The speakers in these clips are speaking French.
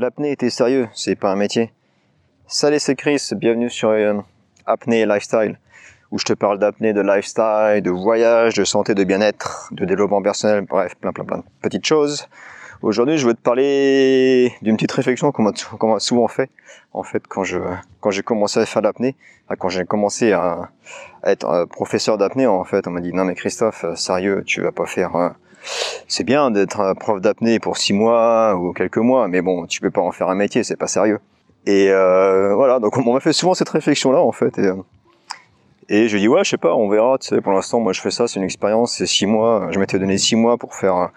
L'apnée était sérieux, c'est pas un métier. Salut, c'est Chris, bienvenue sur euh, Apnée et Lifestyle, où je te parle d'apnée, de lifestyle, de voyage, de santé, de bien-être, de développement personnel, bref, plein plein plein de petites choses. Aujourd'hui, je veux te parler d'une petite réflexion qu'on m'a souvent fait, en fait, quand je quand j'ai commencé à faire l'apnée, quand j'ai commencé à, être euh, professeur d'apnée, en fait, on m'a dit non mais Christophe, euh, sérieux, tu vas pas faire c'est bien d'être prof d'apnée pour six mois ou quelques mois, mais bon, tu peux pas en faire un métier, c'est pas sérieux. Et euh, voilà, donc on m'a fait souvent cette réflexion-là en fait. Euh, et je dis ouais, je sais pas, on verra. Tu sais, pour l'instant, moi je fais ça, c'est une expérience, c'est six mois. Je m'étais donné six mois pour faire,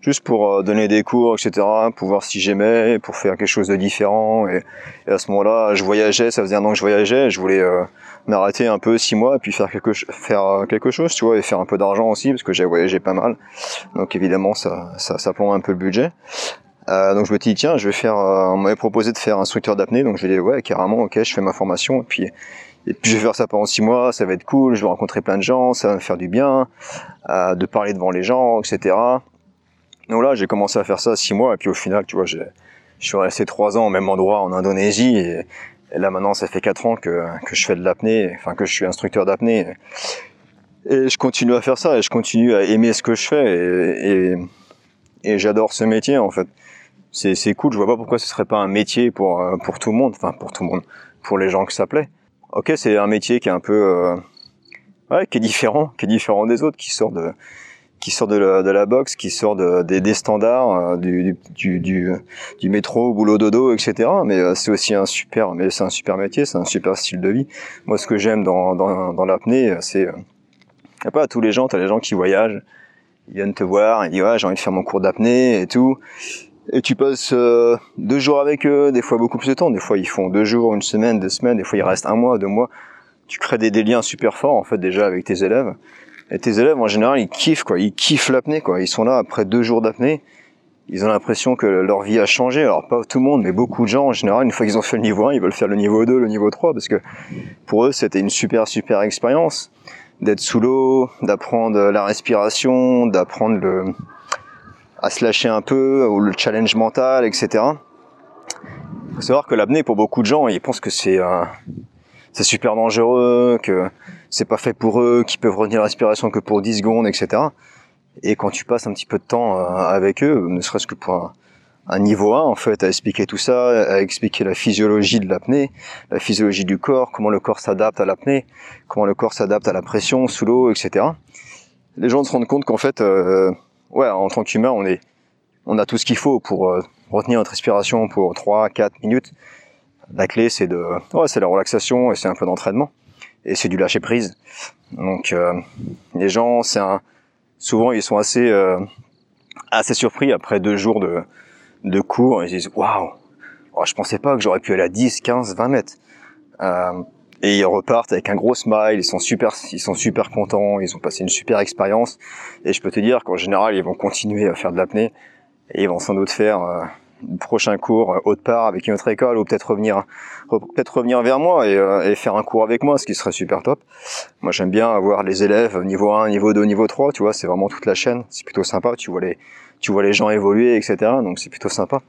juste pour euh, donner des cours, etc., pour voir si j'aimais, pour faire quelque chose de différent. Et, à ce moment-là, je voyageais, ça faisait un an que je voyageais, je voulais euh, m'arrêter un peu six mois et puis faire quelque faire quelque chose, tu vois, et faire un peu d'argent aussi parce que j'ai voyagé pas mal. Donc évidemment, ça ça, ça plombe un peu le budget. Euh, donc je me dis tiens, je vais faire. Euh, on m'avait proposé de faire instructeur d'apnée, donc je vais dire ouais carrément, ok, je fais ma formation et puis et puis je vais faire ça pendant six mois, ça va être cool, je vais rencontrer plein de gens, ça va me faire du bien, euh, de parler devant les gens, etc. Donc là, j'ai commencé à faire ça six mois et puis au final, tu vois, je suis resté trois ans au même endroit en Indonésie et, là maintenant, ça fait quatre ans que, que je fais de l'apnée, enfin que je suis instructeur d'apnée. Et je continue à faire ça et je continue à aimer ce que je fais et, et, j'adore ce métier en fait c'est c'est cool. Je vois pas pourquoi ce serait pas un métier pour euh, pour tout le monde, enfin pour tout le monde, pour les gens que ça plaît. Ok, c'est un métier qui est un peu euh, ouais, qui est différent, qui est différent des autres, qui sort de qui sort de la, boxe, qui sort de, des, des standards euh, du, du, du, du, métro, boulot dodo, etc. Mais c'est aussi un super, mais c'est un super métier, c'est un super style de vie. Moi, ce que j'aime dans, dans, dans l'apnée, c'est y a pas tous les gens, t'as les gens qui voyagent, ils viennent te voir, ils disent ouais j'ai envie de faire mon cours d'apnée et tout et tu passes euh, deux jours avec eux, des fois beaucoup plus de temps, des fois ils font deux jours, une semaine, deux semaines, des fois il reste un mois, deux mois. Tu crées des, des, liens super forts en fait déjà avec tes élèves. Et tes élèves en général ils kiffent quoi, ils kiffent l'apnée quoi. Ils sont là après deux jours d'apnée, ils ont l'impression que leur vie a changé. Alors pas tout le monde, mais beaucoup de gens en général, une fois qu'ils ont fait le niveau 1, ils veulent faire le niveau 2, le niveau 3 parce que pour eux c'était une super super expérience d'être sous l'eau, d'apprendre la respiration, d'apprendre le à se lâcher un peu, ou le challenge mental, etc. Il faut savoir que l'apnée, pour beaucoup de gens, ils pensent que c'est euh, c'est super dangereux, que c'est pas fait pour eux, qu'ils peuvent retenir la respiration que pour 10 secondes, etc. Et quand tu passes un petit peu de temps euh, avec eux, ne serait-ce que pour un, un, niveau 1, en fait, à expliquer tout ça, à expliquer la physiologie de l'apnée, la physiologie du corps, comment le corps s'adapte à l'apnée, comment le corps s'adapte à la pression sous l'eau, etc. Les gens se rendent compte qu'en fait, euh, ouais, en tant qu'humain, on est, on a tout ce qu'il faut pour euh, retenir notre respiration pour 3, 4 minutes. La clé, c'est de, ouais, c'est la relaxation et c'est un peu d'entraînement et c'est du lâcher prise. Donc, euh, les gens, c'est un, souvent, ils sont assez, euh, assez surpris après deux jours de, de cours. Ils disent, waouh, oh, je pensais pas que j'aurais pu aller à 10, 15, 20 mètres. Et ils repartent avec un gros smile, ils sont super, ils sont super contents, ils ont passé une super expérience. Et je peux te dire qu'en général, ils vont continuer à faire de l'apnée et ils vont sans doute faire euh, le prochain cours euh, autre part avec une autre école ou peut-être revenir, peut-être revenir vers moi et, euh, et, faire un cours avec moi, ce qui serait super top. Moi, j'aime bien avoir les élèves niveau 1, niveau 2, niveau 3, tu vois, c'est vraiment toute la chaîne, c'est plutôt sympa. Tu vois les, tu vois les gens évoluer, etc. Donc c'est plutôt sympa.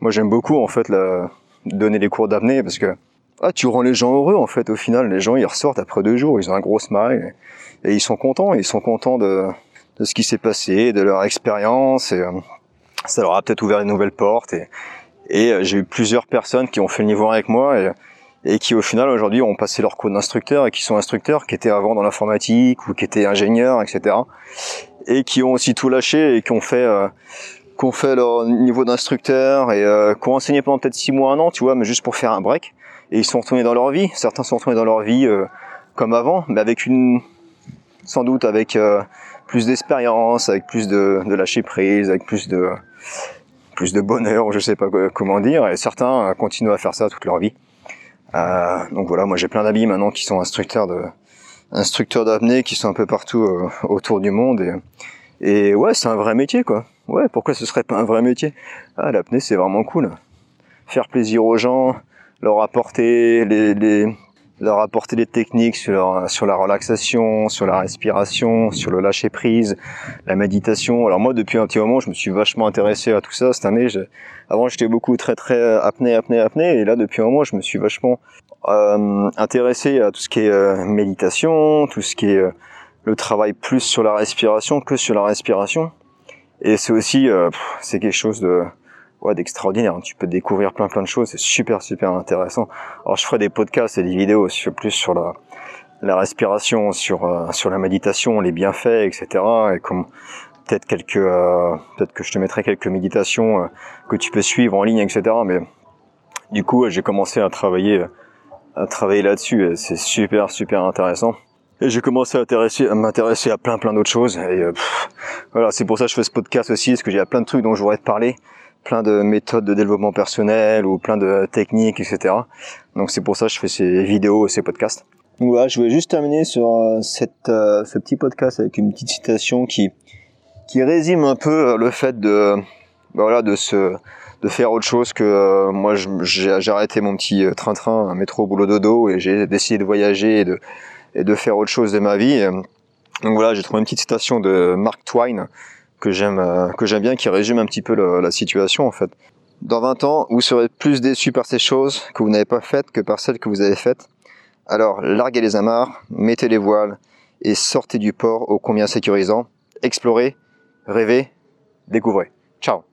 Moi, j'aime beaucoup en fait le, donner des cours d'apnée parce que ah, tu rends les gens heureux en fait. Au final, les gens ils ressortent après deux jours, ils ont un gros smile et, ils sont contents. Ils sont contents de, ce qui s'est passé, de leur expérience et euh, ça leur a peut-être ouvert une nouvelle porte. Et, euh, j'ai eu plusieurs personnes qui ont fait le niveau 1 avec moi et, et qui au final aujourd'hui ont passé leur cours d'instructeur et qui sont instructeurs, qui étaient avant dans l'informatique ou qui étaient ingénieurs, etc. Et qui ont aussi tout lâché et qui ont fait euh, qui ont fait leur niveau d'instructeur et euh, qui ont enseigné pendant peut-être six mois, un an, tu vois, mais juste pour faire un break et ils sont retournés dans leur vie. Certains sont retournés dans leur vie euh, comme avant, mais avec une, sans doute avec euh, plus d'expérience, avec plus de, de, lâcher prise, avec plus de, plus de bonheur, je sais pas comment dire. Et certains euh, continuent à faire ça toute leur vie. Euh, donc voilà, moi j'ai plein d'amis maintenant qui sont instructeurs de, instructeurs d'apnée, qui sont un peu partout euh, autour du monde. Et, et ouais, c'est un vrai métier quoi. Ouais, pourquoi ce serait pas un vrai métier? Ah, l'apnée c'est vraiment cool. Faire plaisir aux gens, leur apporter les, les, leur apporter des techniques sur, sur la relaxation, sur la respiration, sur le lâcher prise, la méditation. Alors moi, depuis un petit moment, je me suis vachement intéressé à tout ça cette année. avant, j'étais beaucoup très très apnée, apnée, apnée, et là, depuis un moment, je me suis vachement euh, intéressé à tout ce qui est euh, méditation, tout ce qui est euh, le travail plus sur la respiration que sur la respiration. Et c'est aussi, euh, c'est quelque chose de ouais, d'extraordinaire. Tu peux découvrir plein plein de choses. C'est super super intéressant. Alors je ferai des podcasts et des vidéos plus sur la, la respiration, sur euh, sur la méditation, les bienfaits, etc. Et comme peut-être quelques, euh, peut-être que je te mettrai quelques méditations euh, que tu peux suivre en ligne, etc. Mais du coup, j'ai commencé à travailler à travailler là-dessus. C'est super super intéressant. Et j'ai commencé à m'intéresser à plein plein d'autres choses. Et voilà, c'est pour ça que je fais ce podcast aussi, parce que j'ai plein de trucs dont je voudrais te parler plein de méthodes de développement personnel ou plein de techniques, etc. Donc c'est pour ça que je fais ces vidéos et ces podcasts. Donc voilà, je voulais juste terminer sur euh, cette, euh, ce petit podcast avec une petite citation qui qui résume un peu euh, le fait de bah voilà de se de faire autre chose que moi j'ai arrêté mon petit train-train un métro boulot dodo et j'ai décidé de voyager et de et de faire autre chose de ma vie. Donc voilà, j'ai trouvé une petite citation de Mark Twain que j'aime euh, que j'aime bien qui résume un petit peu la situation en fait. Dans 20 ans, vous serez plus déçu par ces choses que vous n'avez pas faites que par celles que vous avez faites. Alors, larguez les amarres, mettez les voiles et sortez du port ô combien sécurisant. Explorez, rêvez, découvrez. Ciao